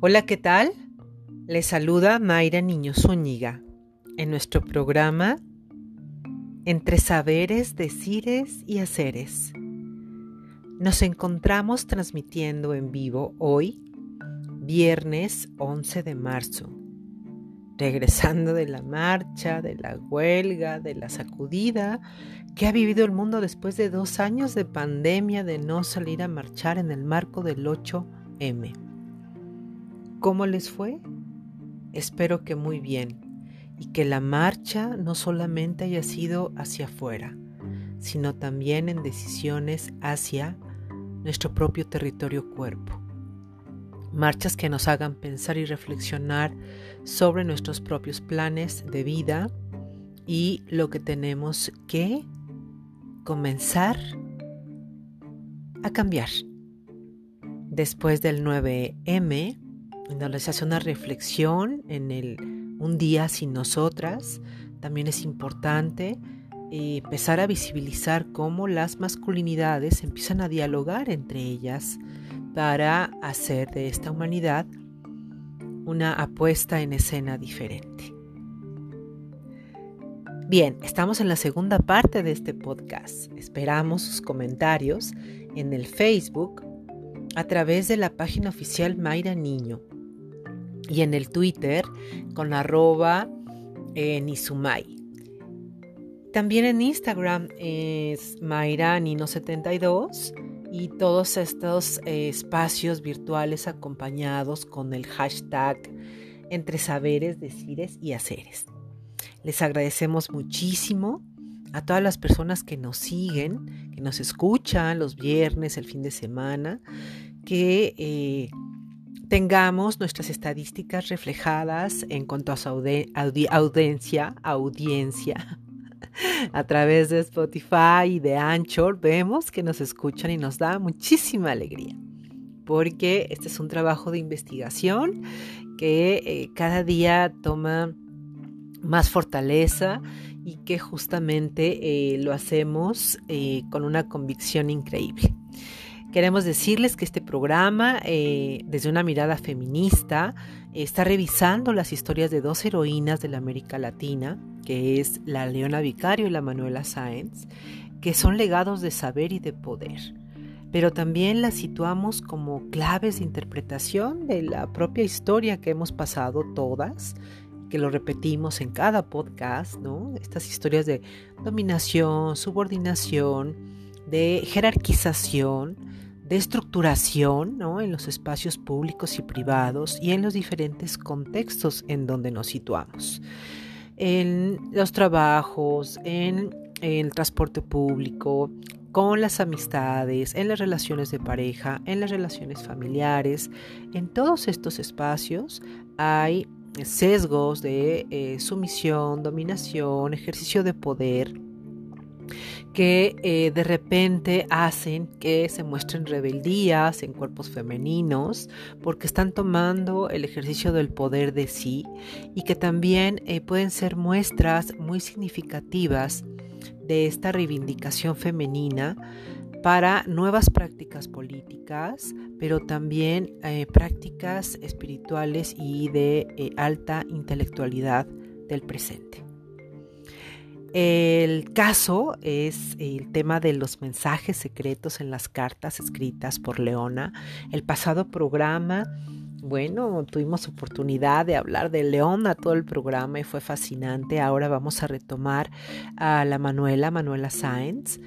Hola, ¿qué tal? Les saluda Mayra Niño Zúñiga en nuestro programa Entre Saberes, Decires y Haceres. Nos encontramos transmitiendo en vivo hoy, viernes 11 de marzo, regresando de la marcha, de la huelga, de la sacudida que ha vivido el mundo después de dos años de pandemia de no salir a marchar en el marco del 8M. ¿Cómo les fue? Espero que muy bien y que la marcha no solamente haya sido hacia afuera, sino también en decisiones hacia nuestro propio territorio cuerpo. Marchas que nos hagan pensar y reflexionar sobre nuestros propios planes de vida y lo que tenemos que comenzar a cambiar. Después del 9M, donde se hace una reflexión en el un día sin nosotras, también es importante eh, empezar a visibilizar cómo las masculinidades empiezan a dialogar entre ellas para hacer de esta humanidad una apuesta en escena diferente. Bien, estamos en la segunda parte de este podcast. Esperamos sus comentarios en el Facebook a través de la página oficial Mayra Niño y en el Twitter con arroba eh, Nizumai. También en Instagram es Mayra Nino72 y todos estos eh, espacios virtuales acompañados con el hashtag entre saberes, decires y haceres. Les agradecemos muchísimo a todas las personas que nos siguen, que nos escuchan los viernes, el fin de semana, que eh, tengamos nuestras estadísticas reflejadas en cuanto a su audiencia, audiencia. A través de Spotify y de Anchor vemos que nos escuchan y nos da muchísima alegría, porque este es un trabajo de investigación que eh, cada día toma más fortaleza y que justamente eh, lo hacemos eh, con una convicción increíble. Queremos decirles que este programa, eh, desde una mirada feminista, está revisando las historias de dos heroínas de la América Latina, que es la Leona Vicario y la Manuela Sáenz, que son legados de saber y de poder. Pero también las situamos como claves de interpretación de la propia historia que hemos pasado todas que lo repetimos en cada podcast, ¿no? Estas historias de dominación, subordinación, de jerarquización, de estructuración, ¿no? En los espacios públicos y privados y en los diferentes contextos en donde nos situamos. En los trabajos, en el transporte público, con las amistades, en las relaciones de pareja, en las relaciones familiares, en todos estos espacios hay sesgos de eh, sumisión, dominación, ejercicio de poder, que eh, de repente hacen que se muestren rebeldías en cuerpos femeninos porque están tomando el ejercicio del poder de sí y que también eh, pueden ser muestras muy significativas de esta reivindicación femenina para nuevas prácticas políticas, pero también eh, prácticas espirituales y de alta intelectualidad del presente. El caso es el tema de los mensajes secretos en las cartas escritas por Leona. El pasado programa, bueno, tuvimos oportunidad de hablar de Leona todo el programa y fue fascinante. Ahora vamos a retomar a la Manuela, Manuela Sáenz,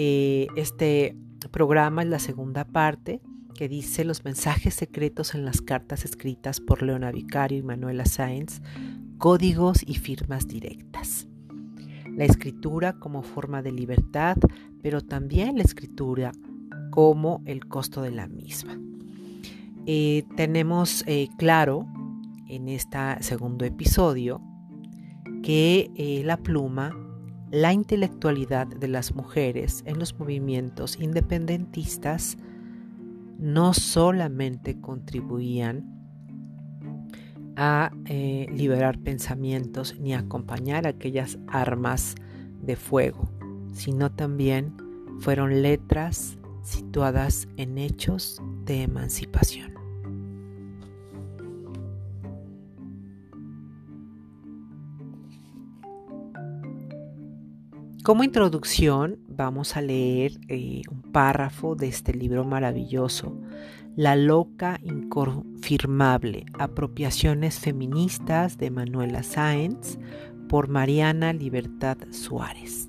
eh, este programa es la segunda parte que dice los mensajes secretos en las cartas escritas por Leona Vicario y Manuela Sáenz, códigos y firmas directas. La escritura como forma de libertad, pero también la escritura como el costo de la misma. Eh, tenemos eh, claro en este segundo episodio que la pluma la intelectualidad de las mujeres en los movimientos independentistas no solamente contribuían a eh, liberar pensamientos ni acompañar aquellas armas de fuego, sino también fueron letras situadas en hechos de emancipación. Como introducción vamos a leer eh, un párrafo de este libro maravilloso la loca inconfirmable, apropiaciones feministas de Manuela Sáenz por Mariana Libertad Suárez.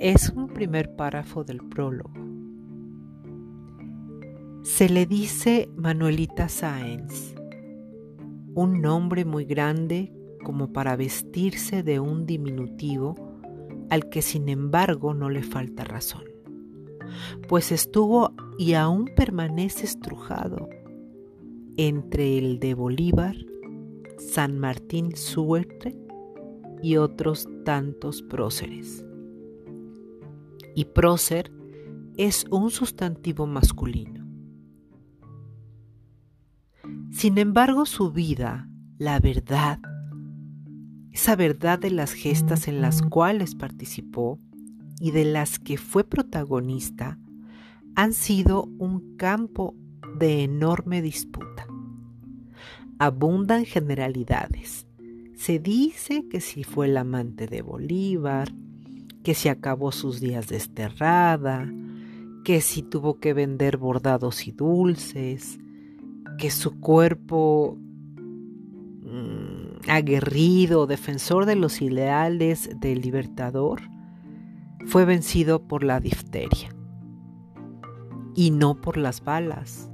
Es un primer párrafo del prólogo. Se le dice Manuelita Sáenz, un nombre muy grande como para vestirse de un diminutivo al que sin embargo no le falta razón, pues estuvo y aún permanece estrujado entre el de Bolívar, San Martín Suerte y otros tantos próceres. Y prócer es un sustantivo masculino. Sin embargo, su vida, la verdad, esa verdad de las gestas en las cuales participó y de las que fue protagonista, han sido un campo de enorme disputa. Abundan generalidades. Se dice que si fue el amante de Bolívar, que si acabó sus días desterrada, que si tuvo que vender bordados y dulces, que su cuerpo aguerrido, defensor de los ideales del libertador, fue vencido por la difteria y no por las balas,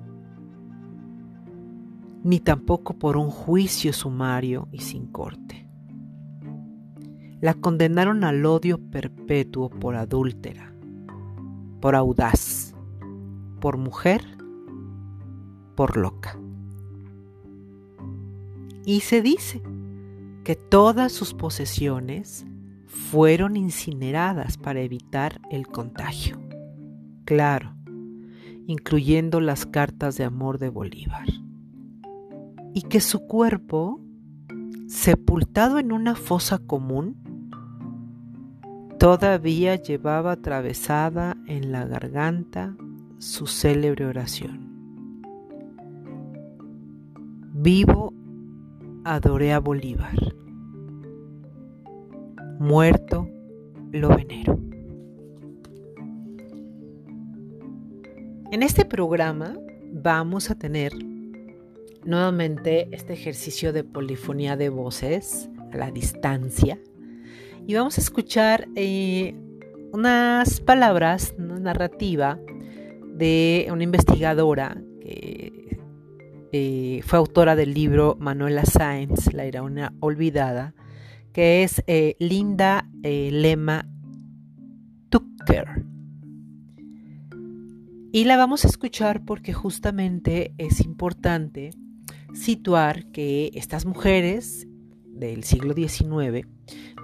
ni tampoco por un juicio sumario y sin corte. La condenaron al odio perpetuo por adúltera, por audaz, por mujer, por loca. Y se dice que todas sus posesiones fueron incineradas para evitar el contagio. Claro, incluyendo las cartas de amor de Bolívar. Y que su cuerpo, sepultado en una fosa común, todavía llevaba atravesada en la garganta su célebre oración. Vivo adoré a Bolívar. Muerto, lo venero. En este programa vamos a tener nuevamente este ejercicio de polifonía de voces a la distancia y vamos a escuchar eh, unas palabras, una narrativa de una investigadora que eh, fue autora del libro Manuela Sáenz, La heroína olvidada, que es eh, Linda eh, Lema Tucker. Y la vamos a escuchar porque justamente es importante situar que estas mujeres del siglo XIX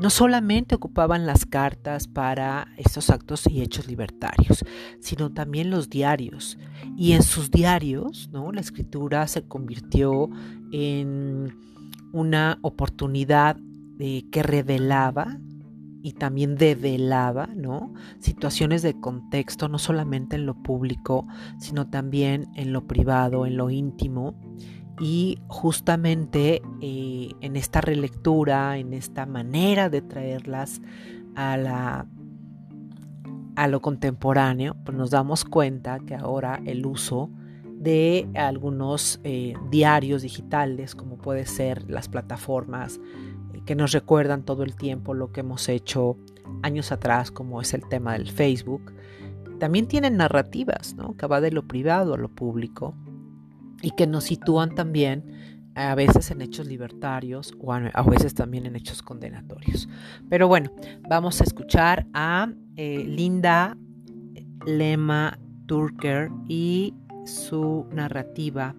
no solamente ocupaban las cartas para estos actos y hechos libertarios, sino también los diarios. Y en sus diarios, ¿no? La escritura se convirtió en una oportunidad que revelaba y también develaba, ¿no? Situaciones de contexto, no solamente en lo público, sino también en lo privado, en lo íntimo y justamente eh, en esta relectura, en esta manera de traerlas a, la, a lo contemporáneo, pues nos damos cuenta que ahora el uso de algunos eh, diarios digitales, como puede ser las plataformas que nos recuerdan todo el tiempo lo que hemos hecho años atrás, como es el tema del Facebook, también tienen narrativas, ¿no? que va de lo privado a lo público y que nos sitúan también a veces en hechos libertarios o a, veces también en hechos condenatorios. Pero bueno, vamos a escuchar a eh, Linda Lema Turker y su narrativa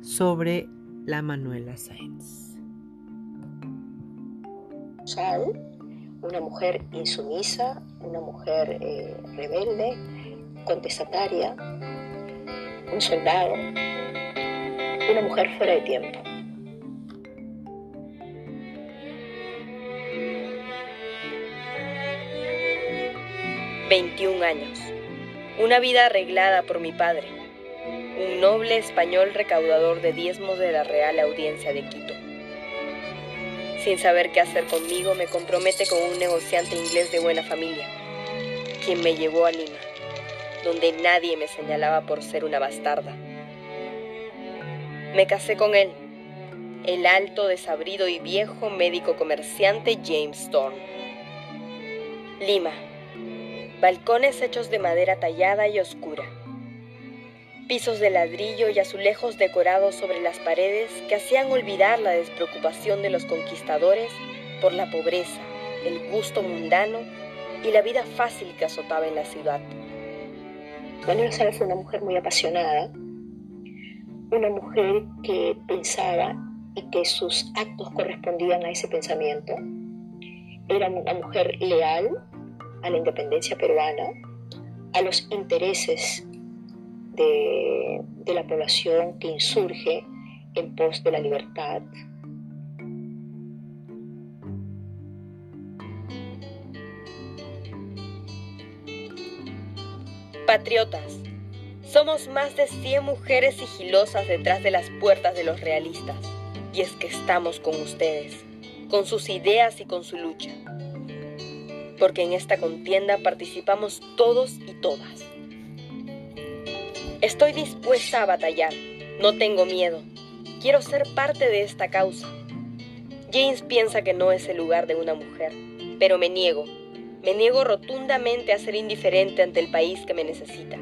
sobre la Manuela Sáenz. Una mujer insumisa, una mujer eh, rebelde, contestataria, un soldado una mujer fuera de tiempo. Veintiún años. Una vida arreglada por mi padre, un noble español recaudador de diezmos de la Real Audiencia de Quito. Sin saber qué hacer conmigo, me compromete con un negociante inglés de buena familia, quien me llevó a Lima, donde nadie me señalaba por ser una bastarda. Me casé con él, el alto, desabrido y viejo médico comerciante James Storm. Lima, balcones hechos de madera tallada y oscura pisos de ladrillo y azulejos decorados sobre las paredes que hacían olvidar la despreocupación de los conquistadores por la pobreza, el gusto mundano y la vida fácil que azotaba en la ciudad. Manuela Sala fue una mujer muy apasionada, una mujer que pensaba y que sus actos correspondían a ese pensamiento. Era una mujer leal a la independencia peruana, a los intereses de, la población que insurge en pos de la libertad. Patriotas, somos más de 100 mujeres sigilosas detrás de las puertas de los realistas. Y es que estamos con ustedes, con sus ideas y con su lucha. Porque en esta contienda participamos todos y todas. Estoy dispuesta a batallar. No tengo miedo. Quiero ser parte de esta causa. James piensa que no es el lugar de una mujer, pero me niego. Me niego rotundamente a ser indiferente ante el país que me necesita.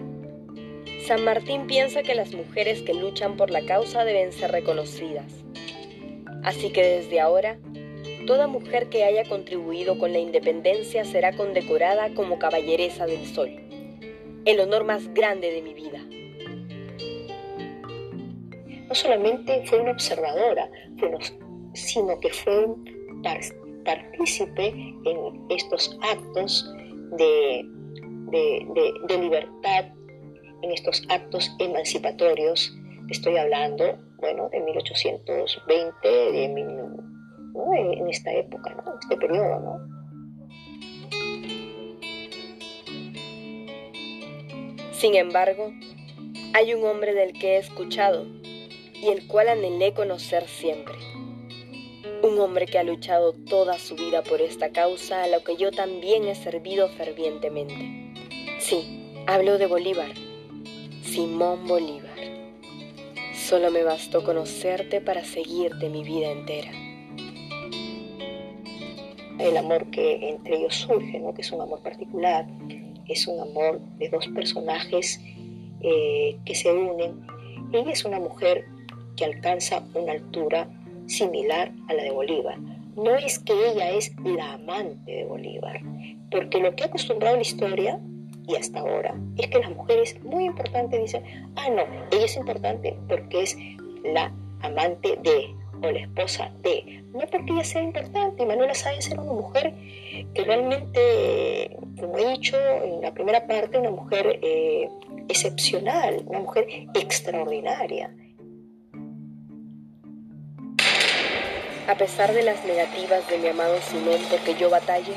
San Martín piensa que las mujeres que luchan por la causa deben ser reconocidas. Así que desde ahora, toda mujer que haya contribuido con la independencia será condecorada como caballeresa del sol, el honor más grande de mi vida no solamente fue una observadora, sino que fue un partícipe en estos actos de, libertad, en estos actos emancipatorios. Estoy hablando, bueno, de 1820, de, en esta época, ¿no? este periodo, ¿no? Sin embargo, hay un hombre del que he escuchado y el cual anhelé conocer siempre. Un hombre que ha luchado toda su vida por esta causa a la que yo también he servido fervientemente. Sí, hablo de Bolívar, Simón Bolívar. Solo me bastó conocerte para seguirte mi vida entera. El amor que entre ellos surge, ¿no? que es un amor particular, es un amor de dos personajes eh, que se unen. Ella es una mujer que alcanza una altura similar a la de Bolívar. No es que ella es la amante de Bolívar, porque lo que ha acostumbrado la historia y hasta ahora es que las mujeres muy importantes dicen, ah, no, ella es importante porque es la amante de o la esposa de, no porque ella sea importante. Manuela Sáenz era una mujer que realmente, como he dicho en la primera parte, una mujer eh, excepcional, una mujer extraordinaria. A pesar de las negativas de mi amado Simón porque yo batalle,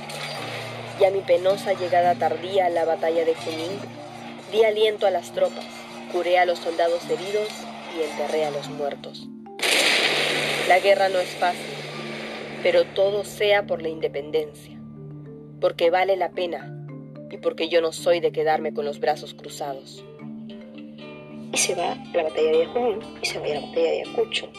y a mi penosa llegada tardía a la batalla de Junín, di aliento a las tropas, curé a los soldados heridos y enterré a los muertos. La guerra no es fácil, pero todo sea por la independencia, porque vale la pena y porque yo no soy de quedarme con los brazos cruzados. Y se va a la batalla de Junín y se va a la batalla de Ayacucho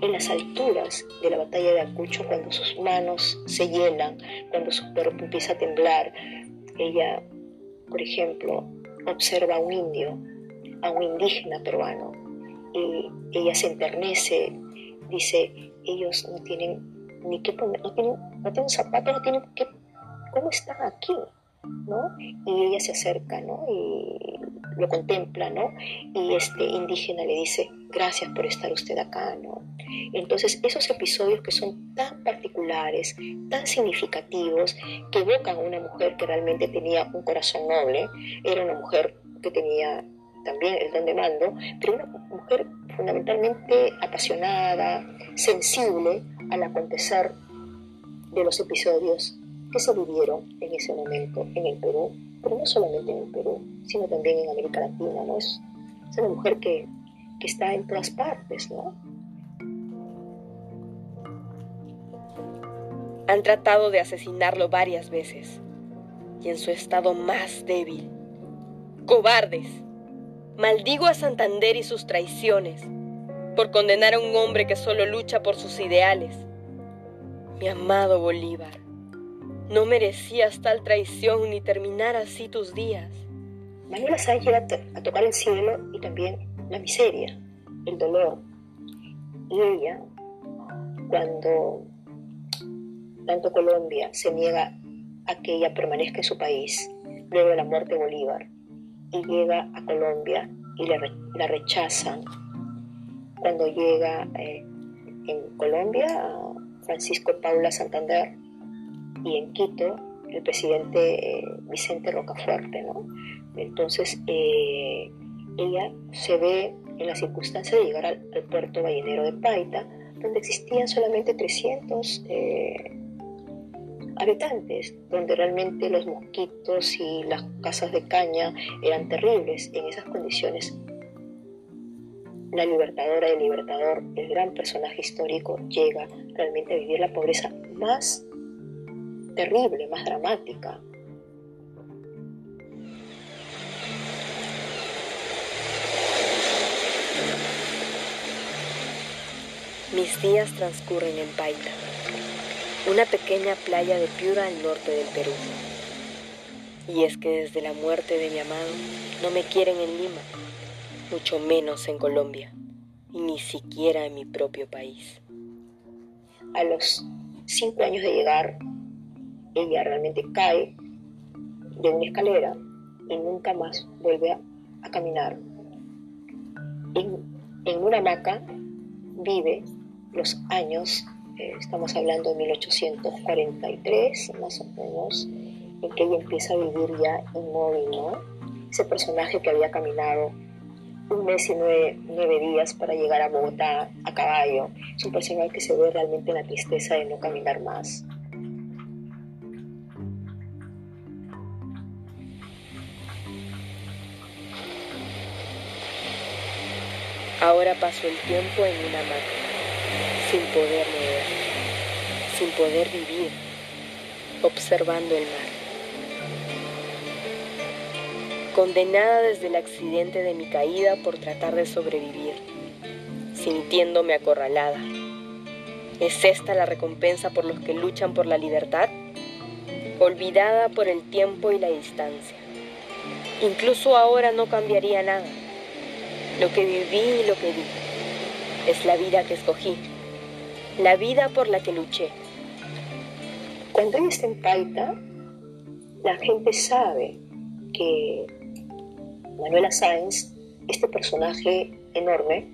en las alturas de la batalla de Acucho, cuando sus manos se hielan, cuando su cuerpo empieza a temblar, ella, por ejemplo, observa a un indio, a un indígena peruano, y ella se enternece, dice, ellos no tienen ni qué poner, no tienen, no tienen zapatos, no tienen qué, ¿cómo están aquí? ¿No? Y ella se acerca, ¿no? Y lo contempla, ¿no? Y este indígena le dice, gracias por estar usted acá, ¿no? Entonces, esos episodios que son tan particulares, tan significativos, que evocan a una mujer que realmente tenía un corazón noble, era una mujer que tenía también el don de mando, pero una mujer fundamentalmente apasionada, sensible al acontecer de los episodios que se vivieron en ese momento en el Perú, pero no solamente en el Perú, sino también en América Latina, ¿no? Es, es una mujer que, que está en todas partes, ¿no? Han tratado de asesinarlo varias veces y en su estado más débil. Cobardes. Maldigo a Santander y sus traiciones por condenar a un hombre que solo lucha por sus ideales. Mi amado Bolívar, no merecías tal traición ni terminar así tus días. Manuela Sáenz llega a tocar el cielo y también la miseria, el dolor. Y ella, cuando tanto Colombia se niega a que ella permanezca en su país luego de la muerte de Bolívar y llega a Colombia y la, rechazan. Cuando llega eh, en Colombia, Francisco Paula Santander y en Quito, el presidente eh, Vicente Rocafuerte, ¿no? Entonces, eh, ella se ve en la circunstancia de llegar al, puerto ballenero de Paita, donde existían solamente 300 habitantes, donde realmente los mosquitos y las casas de caña eran terribles. En esas condiciones, la libertadora y el libertador, el gran personaje histórico, llega realmente a vivir la pobreza más terrible, más dramática. Mis días transcurren en Paita una pequeña playa de Piura al norte del Perú. Y es que desde la muerte de mi amado no me quieren en Lima, mucho menos en Colombia, y ni siquiera en mi propio país. A los cinco años de llegar, ella realmente cae de una escalera y nunca más vuelve a, caminar. En, en una hamaca vive los años estamos hablando de 1843, más o menos, en que ella empieza a vivir ya inmóvil, ¿no? Ese personaje que había caminado un mes y nueve, nueve, días para llegar a Bogotá a caballo, es un personaje que se ve realmente en la tristeza de no caminar más. Ahora paso el tiempo en una máquina sin poder mover, sin poder vivir, observando el mar. Condenada desde el accidente de mi caída por tratar de sobrevivir, sintiéndome acorralada. ¿Es esta la recompensa por los que luchan por la libertad? Olvidada por el tiempo y la distancia. Incluso ahora no cambiaría nada. Lo que viví y lo que vi es la vida que escogí la vida por la que luché. Cuando está en Paita, la gente sabe que Manuela Sáenz, este personaje enorme,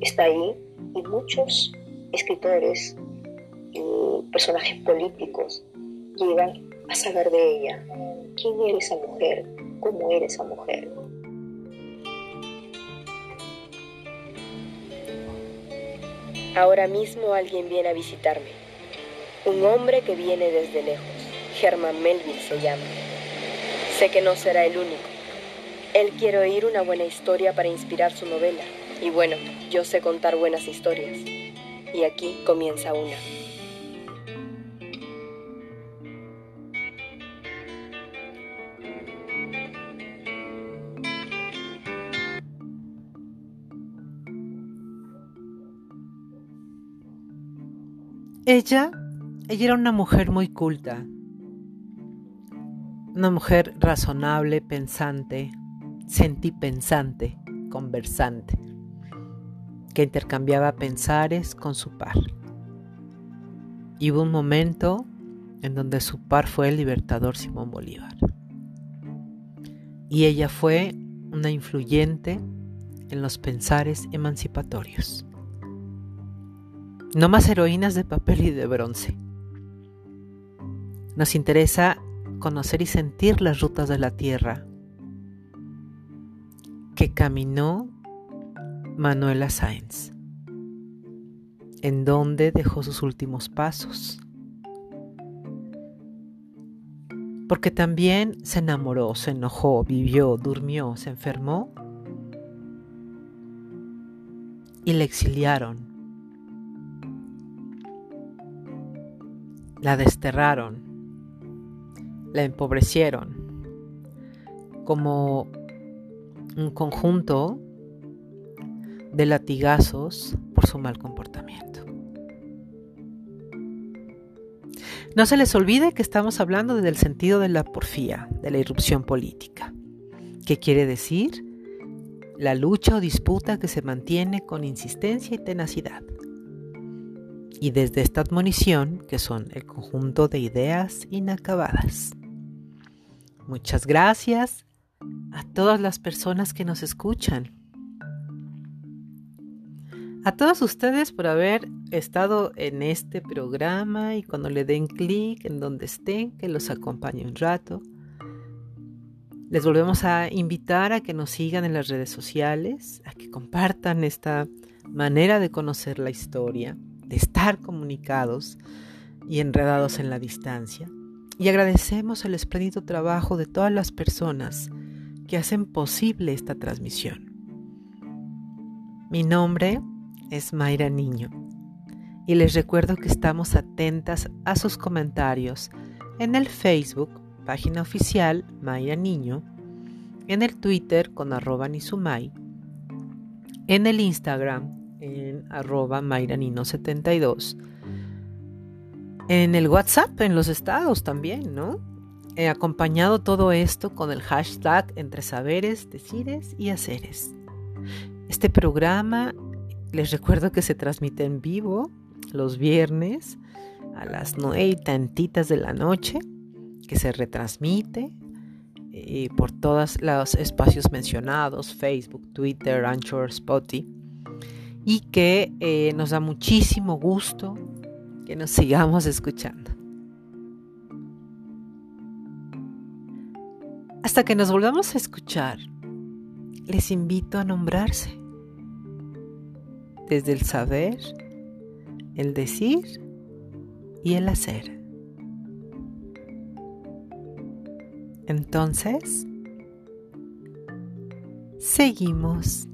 está ahí y muchos escritores y personajes políticos llegan a saber de ella. ¿Quién era esa mujer? ¿Cómo era esa mujer? Ahora mismo alguien viene a visitarme. Un hombre que viene desde lejos. Germán Melville se llama. Sé que no será el único. Él quiere oír una buena historia para inspirar su novela. Y bueno, yo sé contar buenas historias. Y aquí comienza una. Ella, ella era una mujer muy culta, una mujer razonable, pensante, sentipensante, conversante, que intercambiaba pensares con su par. Y hubo un momento en donde su par fue el libertador Simón Bolívar. Y ella fue una influyente en los pensares emancipatorios. No más heroínas de papel y de bronce. Nos interesa conocer y sentir las rutas de la tierra que caminó Manuela Sáenz, en donde dejó sus últimos pasos. Porque también se enamoró, se enojó, vivió, durmió, se enfermó y le exiliaron la desterraron, la empobrecieron, como un conjunto de latigazos por su mal comportamiento. No se les olvide que estamos hablando del sentido de la porfía, de la irrupción política. ¿Qué quiere decir? La lucha o disputa que se mantiene con insistencia y tenacidad. Y desde esta admonición, que son el conjunto de ideas inacabadas. Muchas gracias a todas las personas que nos escuchan a todos ustedes por haber estado en este programa y cuando le den clic en donde estén, que los acompañe un rato. Les volvemos a invitar a que nos sigan en las redes sociales, a que compartan esta manera de conocer la historia, de estar comunicados y enredados en la distancia. Y agradecemos el espléndido trabajo de todas las personas que hacen posible esta transmisión. Mi nombre es Mayra Niño. Y les recuerdo que estamos atentas a sus comentarios en el Facebook, página oficial Mayra Niño, en el Twitter con arroba Nizumay, en el Instagram en arroba Nino72, en el WhatsApp en los estados también, ¿no? He acompañado todo esto con el hashtag entre saberes, decires y haceres. Este programa les recuerdo que se transmite en vivo los viernes a las nueve y tantitas de la noche, que se retransmite y por todos los espacios mencionados, Facebook, Twitter, Anchor, Spotify, y que eh, nos da muchísimo gusto que nos sigamos escuchando. Hasta que nos volvamos a escuchar, les invito a nombrarse desde el saber, el decir y el hacer. Entonces, seguimos